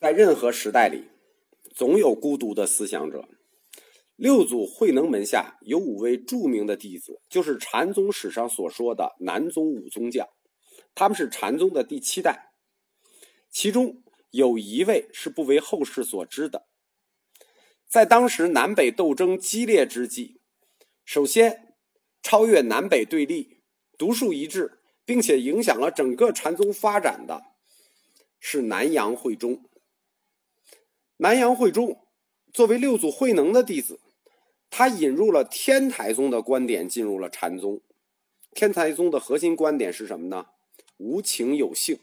在任何时代里，总有孤独的思想者。六祖慧能门下有五位著名的弟子，就是禅宗史上所说的南宗五宗将，他们是禅宗的第七代。其中有一位是不为后世所知的。在当时南北斗争激烈之际，首先超越南北对立、独树一帜，并且影响了整个禅宗发展的，是南阳慧忠。南阳慧忠作为六祖慧能的弟子。他引入了天台宗的观点，进入了禅宗。天台宗的核心观点是什么呢？无情有性。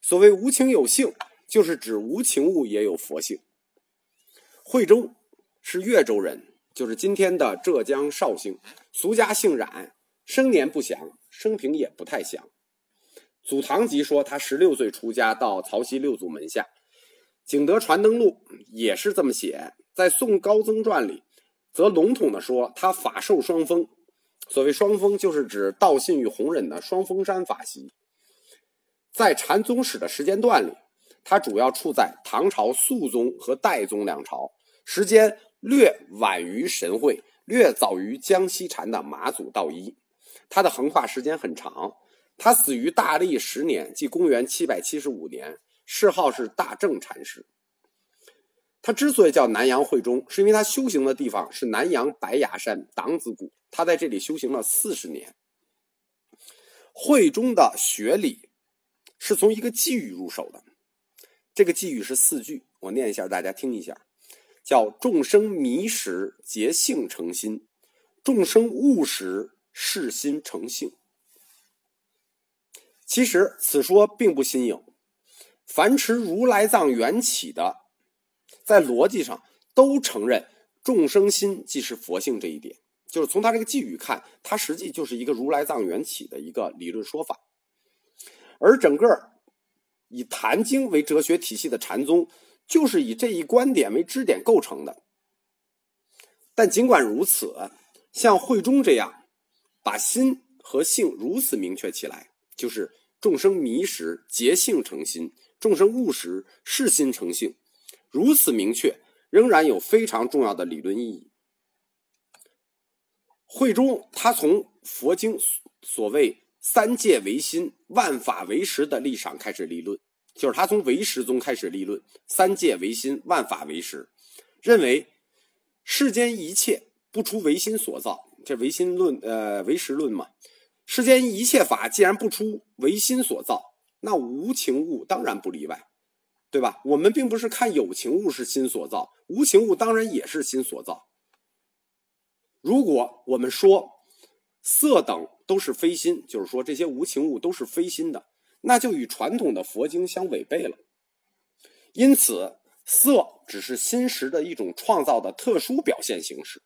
所谓无情有性，就是指无情物也有佛性。慧忠是越州人，就是今天的浙江绍兴，俗家姓冉，生年不详，生平也不太详。祖堂集说他十六岁出家，到曹溪六祖门下。《景德传灯录》也是这么写，在《宋高僧传》里。则笼统的说，他法受双峰。所谓双峰，就是指道信与弘忍的双峰山法系。在禅宗史的时间段里，他主要处在唐朝肃宗和代宗两朝，时间略晚于神会，略早于江西禅的马祖道一。他的横跨时间很长，他死于大历十年，即公元七百七十五年，谥号是大正禅师。他之所以叫南阳慧中，是因为他修行的地方是南阳白崖山党子谷，他在这里修行了四十年。慧中的学理是从一个寄语入手的，这个寄语是四句，我念一下，大家听一下，叫“众生迷时结性成心，众生悟时是心成性”。其实此说并不新颖，凡持如来藏缘起的。在逻辑上都承认众生心即是佛性这一点，就是从他这个寄语看，他实际就是一个如来藏缘起的一个理论说法。而整个以《坛经》为哲学体系的禅宗，就是以这一观点为支点构成的。但尽管如此，像慧中这样把心和性如此明确起来，就是众生迷时结性成心，众生务实是心成性。如此明确，仍然有非常重要的理论意义。慧中他从佛经所谓“三界唯心，万法唯识”的立场开始立论，就是他从唯识宗开始立论“三界唯心，万法唯识”，认为世间一切不出唯心所造，这唯心论呃唯识论嘛。世间一切法既然不出唯心所造，那无情物当然不例外。对吧？我们并不是看有情物是心所造，无情物当然也是心所造。如果我们说色等都是非心，就是说这些无情物都是非心的，那就与传统的佛经相违背了。因此，色只是心识的一种创造的特殊表现形式。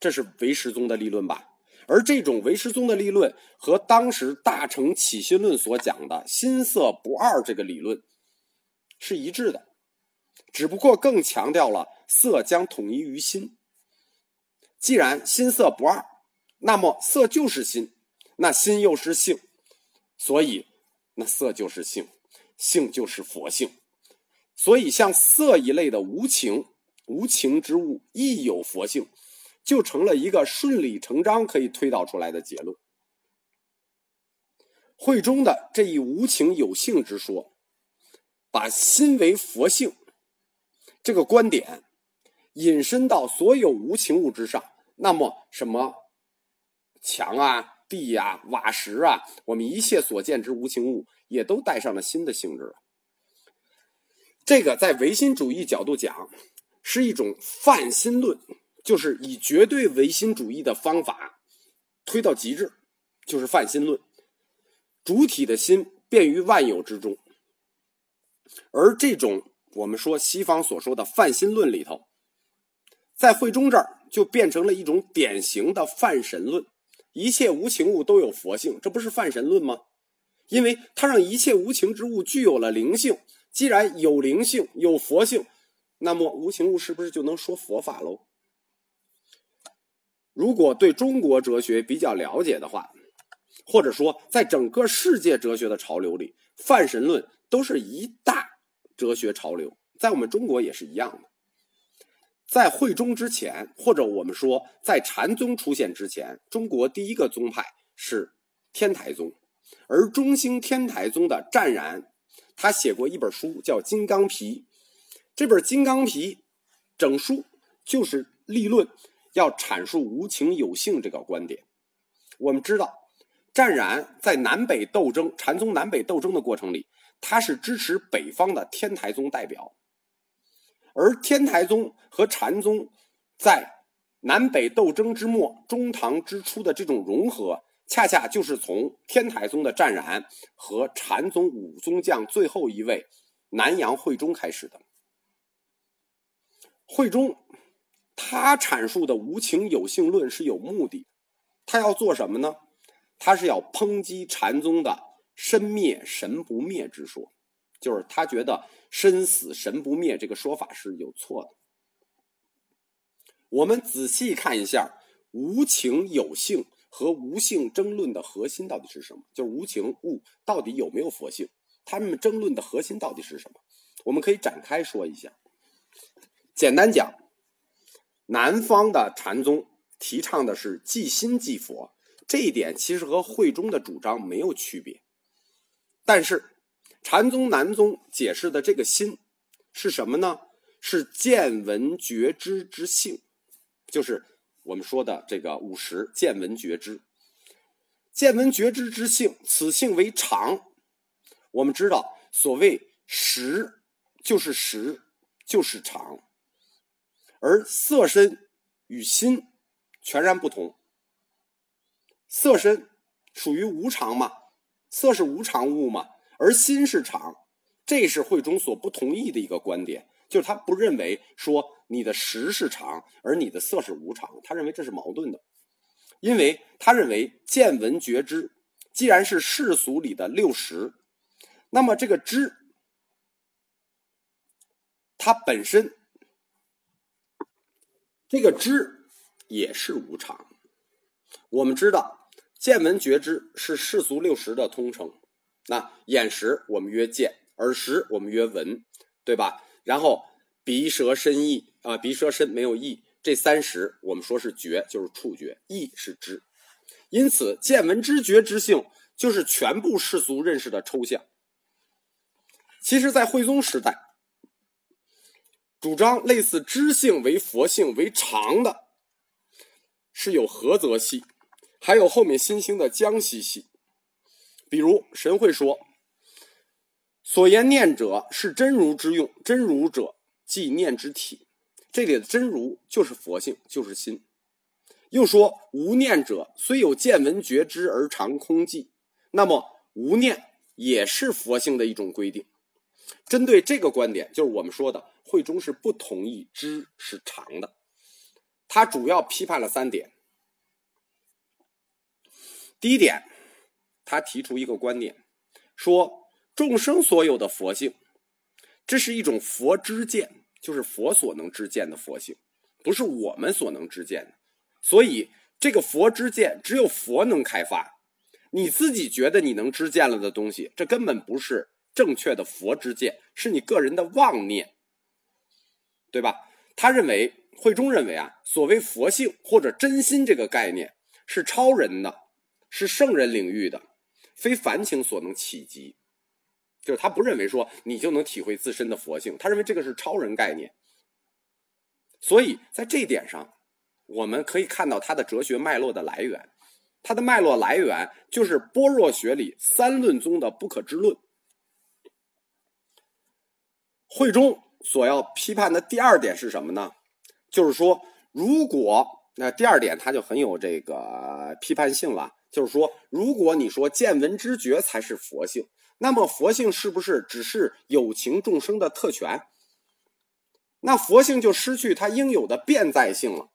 这是唯识宗的立论吧？而这种唯识宗的立论和当时大乘起心论所讲的心色不二这个理论。是一致的，只不过更强调了色将统一于心。既然心色不二，那么色就是心，那心又是性，所以那色就是性，性就是佛性。所以像色一类的无情、无情之物亦有佛性，就成了一个顺理成章可以推导出来的结论。会中的这一无情有性之说。把心为佛性这个观点引申到所有无情物之上，那么什么墙啊、地呀、瓦石啊，我们一切所见之无情物，也都带上了心的性质。这个在唯心主义角度讲，是一种泛心论，就是以绝对唯心主义的方法推到极致，就是泛心论。主体的心便于万有之中。而这种我们说西方所说的泛心论里头，在慧中这儿就变成了一种典型的泛神论，一切无情物都有佛性，这不是泛神论吗？因为它让一切无情之物具有了灵性，既然有灵性有佛性，那么无情物是不是就能说佛法喽？如果对中国哲学比较了解的话，或者说在整个世界哲学的潮流里，泛神论。都是一大哲学潮流，在我们中国也是一样的。在慧中之前，或者我们说在禅宗出现之前，中国第一个宗派是天台宗，而中兴天台宗的湛然，他写过一本书叫《金刚皮》，这本《金刚皮》整书就是立论，要阐述无情有性这个观点。我们知道，湛然在南北斗争禅宗南北斗争的过程里，他是支持北方的天台宗代表。而天台宗和禅宗在南北斗争之末、中唐之初的这种融合，恰恰就是从天台宗的湛然和禅宗五宗将最后一位南阳慧忠开始的。慧忠他阐述的无情有性论是有目的，他要做什么呢？他是要抨击禅宗的身灭神不灭之说。就是他觉得身死神不灭这个说法是有错的。我们仔细看一下无情有性和无性争论的核心到底是什么？就是无情物到底有没有佛性？他们争论的核心到底是什么？我们可以展开说一下。简单讲，南方的禅宗提倡的是即心即佛，这一点其实和慧中的主张没有区别，但是。禅宗南宗解释的这个心是什么呢？是见闻觉知之性，就是我们说的这个五十见闻觉知。见闻觉知之性，此性为常。我们知道，所谓识就是识，就是常，而色身与心全然不同。色身属于无常嘛？色是无常物嘛？而心是常，这是慧中所不同意的一个观点，就是他不认为说你的识是常，而你的色是无常，他认为这是矛盾的，因为他认为见闻觉知既然是世俗里的六识，那么这个知，它本身这个知也是无常。我们知道见闻觉知是世俗六识的通称。那眼识我们曰见，耳识我们曰闻，对吧？然后鼻舌身意啊，鼻舌身没有意，这三识我们说是觉，就是触觉；意是知。因此，见闻知觉之性就是全部世俗认识的抽象。其实，在慧宗时代，主张类似知性为佛性为常的，是有菏泽系，还有后面新兴的江西系。比如神会说：“所言念者是真如之用，真如者即念之体。”这里的真如就是佛性，就是心。又说无念者虽有见闻觉知而常空寂，那么无念也是佛性的一种规定。针对这个观点，就是我们说的慧中是不同意知是常的。他主要批判了三点。第一点。他提出一个观点，说众生所有的佛性，这是一种佛知见，就是佛所能知见的佛性，不是我们所能知见的。所以这个佛知见只有佛能开发，你自己觉得你能知见了的东西，这根本不是正确的佛之见，是你个人的妄念，对吧？他认为，慧中认为啊，所谓佛性或者真心这个概念是超人的，是圣人领域的。非凡情所能企及，就是他不认为说你就能体会自身的佛性，他认为这个是超人概念。所以在这一点上，我们可以看到他的哲学脉络的来源，他的脉络来源就是般若学里三论宗的不可知论。慧中所要批判的第二点是什么呢？就是说，如果那第二点他就很有这个批判性了。就是说，如果你说见闻知觉才是佛性，那么佛性是不是只是有情众生的特权？那佛性就失去它应有的变在性了。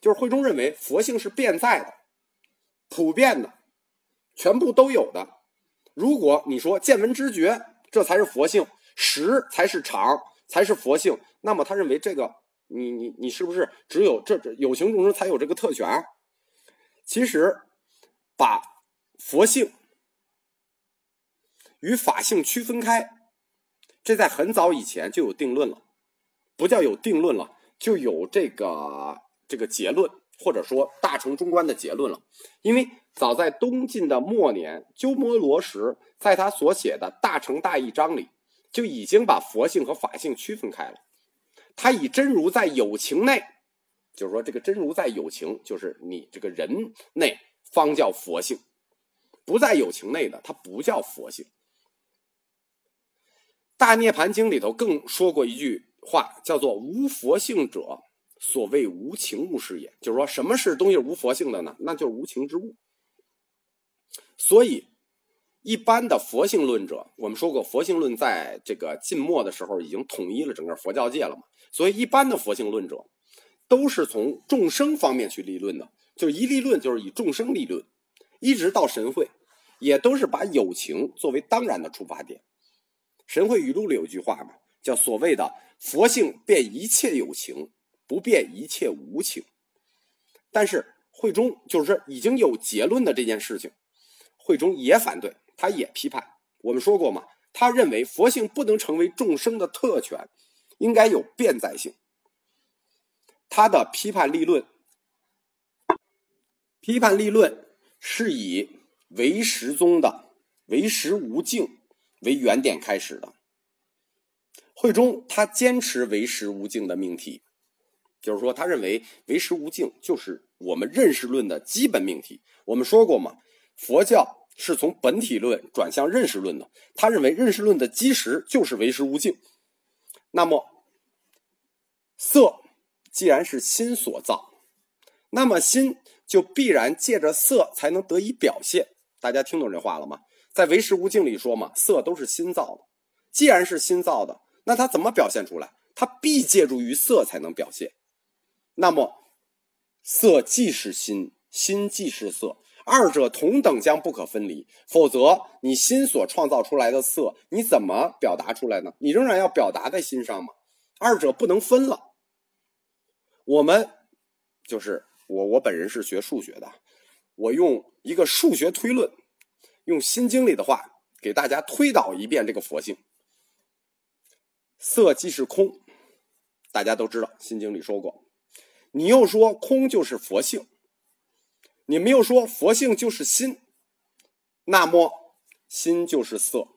就是慧中认为佛性是变在的、普遍的、全部都有的。如果你说见闻知觉这才是佛性，实才是常，才是佛性，那么他认为这个你你你是不是只有这这有情众生才有这个特权？其实，把佛性与法性区分开，这在很早以前就有定论了，不叫有定论了，就有这个这个结论，或者说大乘中观的结论了。因为早在东晋的末年，鸠摩罗什在他所写的《大乘大义章》里，就已经把佛性和法性区分开了。他以真如在有情内，就是说这个真如在有情，就是你这个人内方叫佛性，不在有情内的，它不叫佛性。大涅盘经里头更说过一句话，叫做“无佛性者，所谓无情物是也”。就是说，什么是东西无佛性的呢？那就是无情之物。所以，一般的佛性论者，我们说过，佛性论在这个晋末的时候已经统一了整个佛教界了嘛。所以，一般的佛性论者都是从众生方面去立论的，就一立论就是以众生立论，一直到神会，也都是把有情作为当然的出发点。神会语录里有句话嘛，叫所谓的佛性变一切有情，不变一切无情。但是慧中就是已经有结论的这件事情，慧中也反对，他也批判。我们说过嘛，他认为佛性不能成为众生的特权，应该有变在性。他的批判立论，批判立论是以唯识宗的唯识无境。为原点开始的，慧中他坚持唯识无境的命题，就是说，他认为唯识无境就是我们认识论的基本命题。我们说过嘛，佛教是从本体论转向认识论的，他认为认识论的基石就是唯识无境。那么，色既然是心所造，那么心就必然借着色才能得以表现。大家听懂这话了吗？在唯识无境里说嘛，色都是心造的。既然是心造的，那它怎么表现出来？它必借助于色才能表现。那么，色既是心，心既是色，二者同等将不可分离。否则，你心所创造出来的色，你怎么表达出来呢？你仍然要表达在心上嘛。二者不能分了。我们就是我，我本人是学数学的，我用一个数学推论。用《心经》里的话给大家推导一遍这个佛性。色即是空，大家都知道，《心经》里说过。你又说空就是佛性，你没有说佛性就是心，那么心就是色，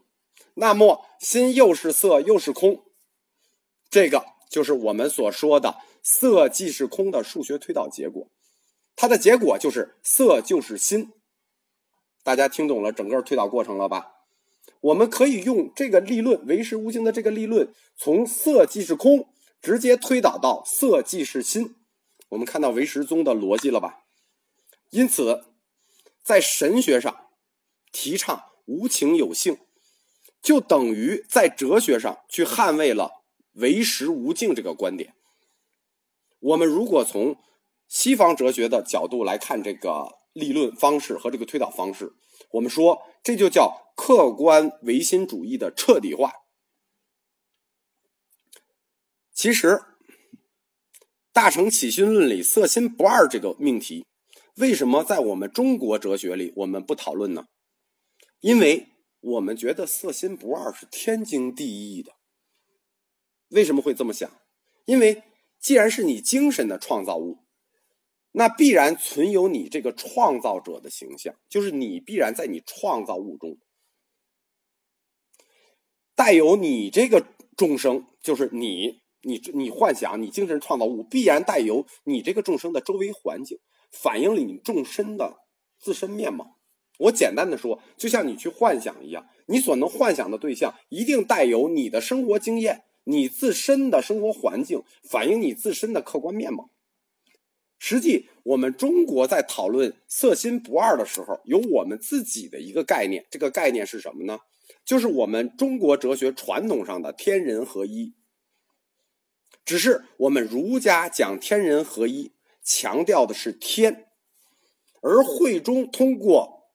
那么心又是色又是空，这个就是我们所说的色即是空的数学推导结果。它的结果就是色就是心。大家听懂了整个推导过程了吧？我们可以用这个立论唯识无境的这个立论，从色即是空，直接推导到色即是心。我们看到唯识宗的逻辑了吧？因此，在神学上提倡无情有性，就等于在哲学上去捍卫了唯识无境这个观点。我们如果从西方哲学的角度来看这个。立论方式和这个推导方式，我们说这就叫客观唯心主义的彻底化。其实，《大成起心论》里“色心不二”这个命题，为什么在我们中国哲学里我们不讨论呢？因为我们觉得“色心不二”是天经地义的。为什么会这么想？因为既然是你精神的创造物。那必然存有你这个创造者的形象，就是你必然在你创造物中带有你这个众生，就是你，你，你幻想你精神创造物必然带有你这个众生的周围环境，反映了你众生的自身面貌。我简单的说，就像你去幻想一样，你所能幻想的对象一定带有你的生活经验，你自身的生活环境，反映你自身的客观面貌。实际，我们中国在讨论色心不二的时候，有我们自己的一个概念。这个概念是什么呢？就是我们中国哲学传统上的天人合一。只是我们儒家讲天人合一，强调的是天，而慧中通过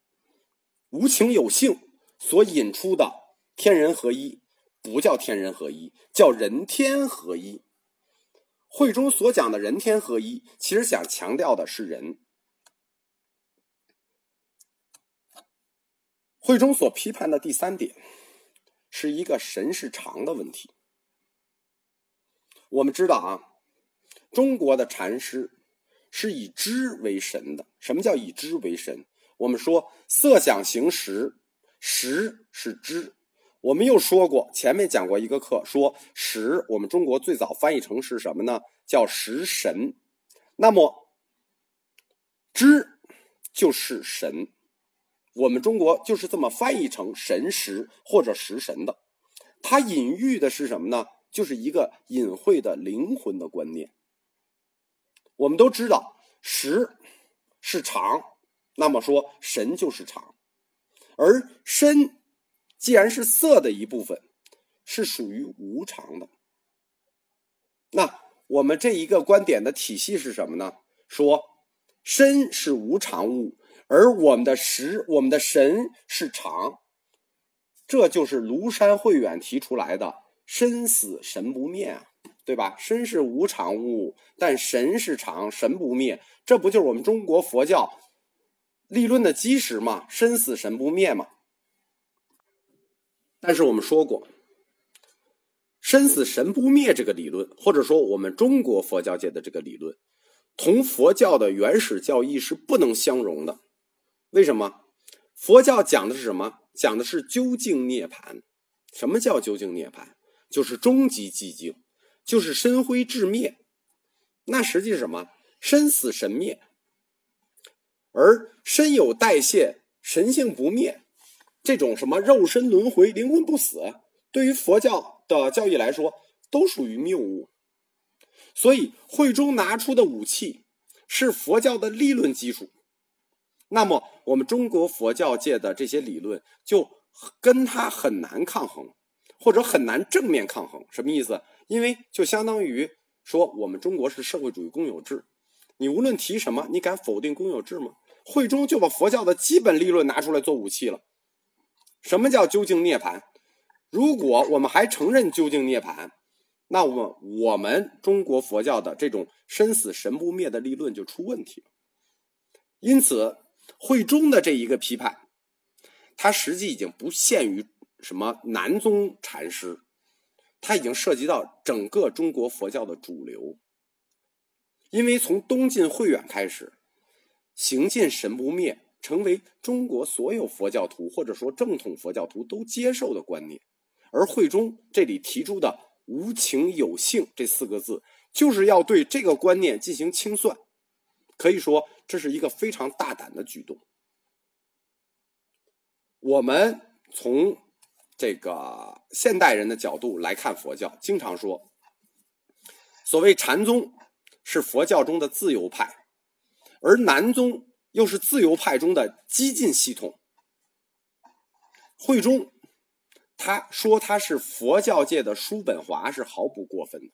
无情有性所引出的天人合一，不叫天人合一，叫人天合一。会中所讲的人天合一，其实想强调的是人。会中所批判的第三点，是一个神是常的问题。我们知道啊，中国的禅师是以知为神的。什么叫以知为神？我们说色想行识，识是知。我们又说过，前面讲过一个课，说识我们中国最早翻译成是什么呢？叫识神。那么知就是神，我们中国就是这么翻译成神识或者识神的。它隐喻的是什么呢？就是一个隐晦的灵魂的观念。我们都知道，实是常，那么说神就是常，而身既然是色的一部分，是属于无常的。那我们这一个观点的体系是什么呢？说身是无常物，而我们的实，我们的神是常，这就是庐山慧远提出来的。身死神不灭啊，对吧？身是无常物，但神是常，神不灭，这不就是我们中国佛教立论的基石吗？身死神不灭嘛。但是我们说过，身死神不灭这个理论，或者说我们中国佛教界的这个理论，同佛教的原始教义是不能相容的。为什么？佛教讲的是什么？讲的是究竟涅槃。什么叫究竟涅槃？就是终极寂静，就是身灰智灭。那实际是什么？身死神灭，而身有代谢，神性不灭。这种什么肉身轮回、灵魂不死，对于佛教的教义来说，都属于谬误。所以，慧中拿出的武器是佛教的立论基础。那么，我们中国佛教界的这些理论就跟他很难抗衡。或者很难正面抗衡，什么意思？因为就相当于说，我们中国是社会主义公有制，你无论提什么，你敢否定公有制吗？会中就把佛教的基本立论拿出来做武器了。什么叫究竟涅槃？如果我们还承认究竟涅槃，那我们我们中国佛教的这种生死神不灭的立论就出问题了。因此，会中的这一个批判，它实际已经不限于。什么南宗禅师，它已经涉及到整个中国佛教的主流。因为从东晋慧远开始，行尽神不灭，成为中国所有佛教徒或者说正统佛教徒都接受的观念。而慧中这里提出的“无情有性”这四个字，就是要对这个观念进行清算。可以说，这是一个非常大胆的举动。我们从。这个现代人的角度来看佛教，经常说，所谓禅宗是佛教中的自由派，而南宗又是自由派中的激进系统。慧中他说他是佛教界的叔本华是毫不过分的。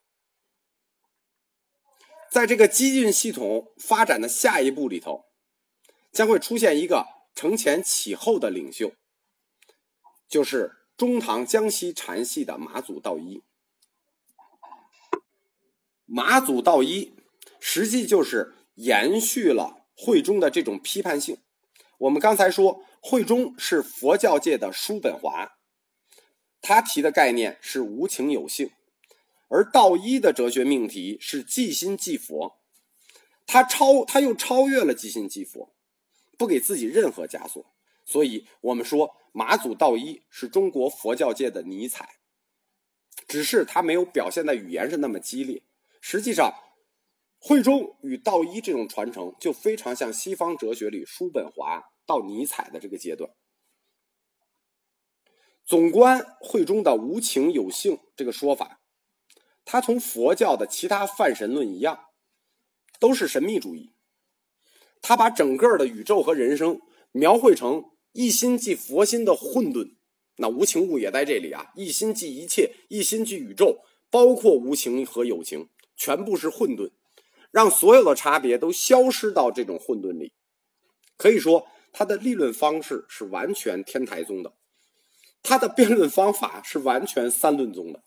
在这个激进系统发展的下一步里头，将会出现一个承前启后的领袖，就是。中唐江西禅系的马祖道一，马祖道一实际就是延续了慧中的这种批判性。我们刚才说，慧中是佛教界的叔本华，他提的概念是无情有性，而道一的哲学命题是即心即佛，他超他又超越了即心即佛，不给自己任何枷锁。所以我们说。马祖道一是中国佛教界的尼采，只是他没有表现在语言是那么激烈。实际上，慧中与道一这种传承就非常像西方哲学里叔本华到尼采的这个阶段。总观慧中的无情有性这个说法，它同佛教的其他泛神论一样，都是神秘主义。他把整个的宇宙和人生描绘成。一心即佛心的混沌，那无情物也在这里啊！一心即一切，一心即宇宙，包括无情和有情，全部是混沌，让所有的差别都消失到这种混沌里。可以说，他的立论方式是完全天台宗的，他的辩论方法是完全三论宗的。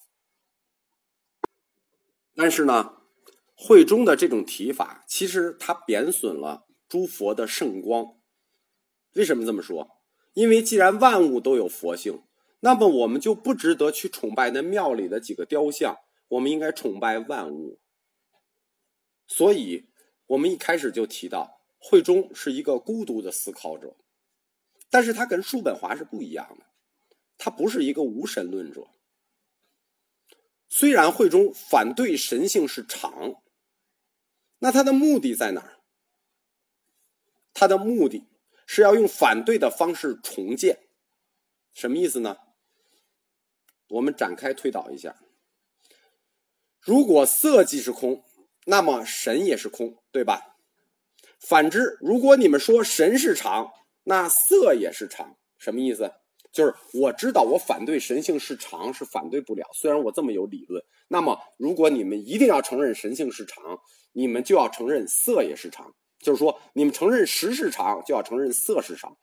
但是呢，慧中的这种提法，其实他贬损了诸佛的圣光。为什么这么说？因为既然万物都有佛性，那么我们就不值得去崇拜那庙里的几个雕像，我们应该崇拜万物。所以，我们一开始就提到，慧中是一个孤独的思考者，但是他跟叔本华是不一样的，他不是一个无神论者。虽然慧中反对神性是常，那他的目的在哪儿？他的目的是要用反对的方式重建，什么意思呢？我们展开推导一下：如果色即是空，那么神也是空，对吧？反之，如果你们说神是常，那色也是常，什么意思？就是我知道我反对神性是常是反对不了，虽然我这么有理论。那么，如果你们一定要承认神性是常，你们就要承认色也是常。就是说，你们承认实是长，就要承认色是长，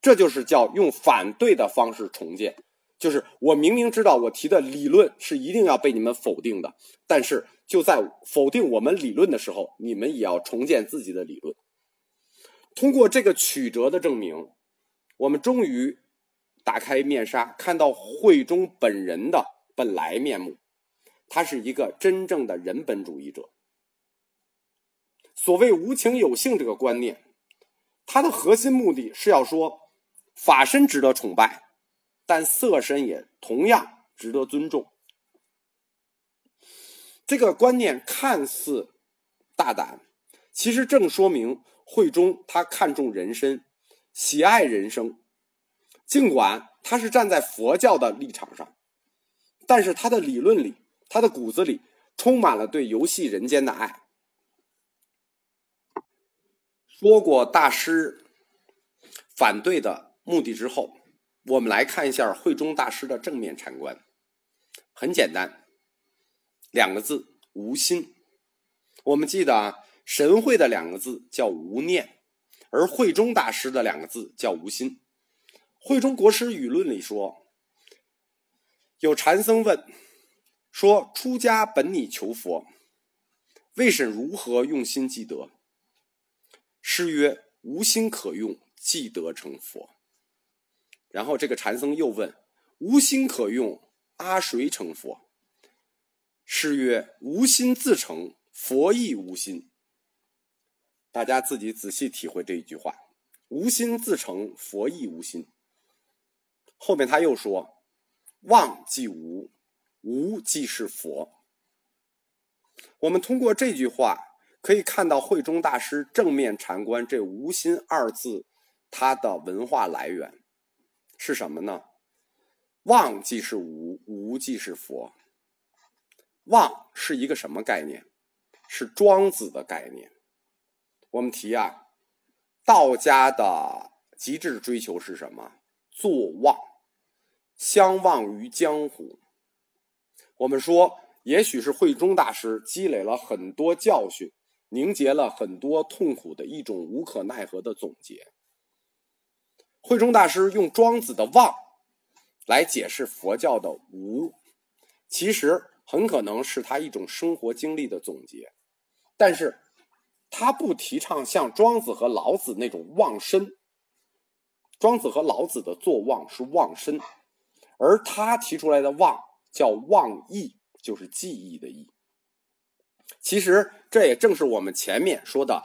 这就是叫用反对的方式重建。就是我明明知道我提的理论是一定要被你们否定的，但是就在否定我们理论的时候，你们也要重建自己的理论。通过这个曲折的证明，我们终于打开面纱，看到慧中本人的本来面目。他是一个真正的人本主义者。所谓无情有性这个观念，它的核心目的是要说，法身值得崇拜，但色身也同样值得尊重。这个观念看似大胆，其实正说明慧中他看重人身，喜爱人生。尽管他是站在佛教的立场上，但是他的理论里，他的骨子里充满了对游戏人间的爱。说过大师反对的目的之后，我们来看一下慧中大师的正面禅观。很简单，两个字：无心。我们记得啊，神会的两个字叫无念，而慧中大师的两个字叫无心。慧中国师语论里说，有禅僧问说：“出家本拟求佛，未审如何用心积德？”诗曰：“无心可用，即得成佛。”然后这个禅僧又问：“无心可用，阿谁成佛？”诗曰：“无心自成，佛亦无心。”大家自己仔细体会这一句话：“无心自成，佛亦无心。”后面他又说：“妄即无，无即是佛。”我们通过这句话。可以看到慧中大师正面禅观这“无心”二字，它的文化来源是什么呢？妄即是无，无即是佛。妄是一个什么概念？是庄子的概念。我们提啊，道家的极致追求是什么？坐忘，相忘于江湖。我们说，也许是慧中大师积累了很多教训。凝结了很多痛苦的一种无可奈何的总结。慧中大师用庄子的“妄”来解释佛教的“无”，其实很可能是他一种生活经历的总结。但是，他不提倡像庄子和老子那种忘身。庄子和老子的坐忘是忘身，而他提出来的忘叫忘忆，就是记忆的忆。其实，这也正是我们前面说的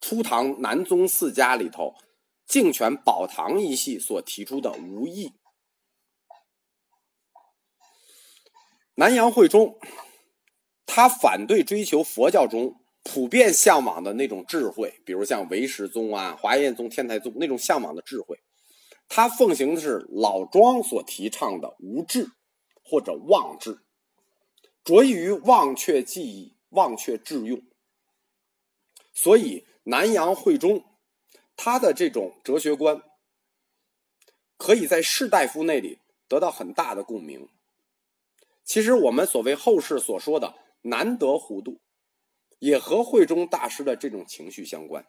初唐南宗四家里头净泉宝堂一系所提出的无义。南阳慧中，他反对追求佛教中普遍向往的那种智慧，比如像唯识宗啊、华严宗、天台宗那种向往的智慧，他奉行的是老庄所提倡的无智或者妄智，着意于忘却记忆。忘却致用，所以南阳慧中他的这种哲学观，可以在士大夫那里得到很大的共鸣。其实我们所谓后世所说的难得糊涂，也和慧中大师的这种情绪相关。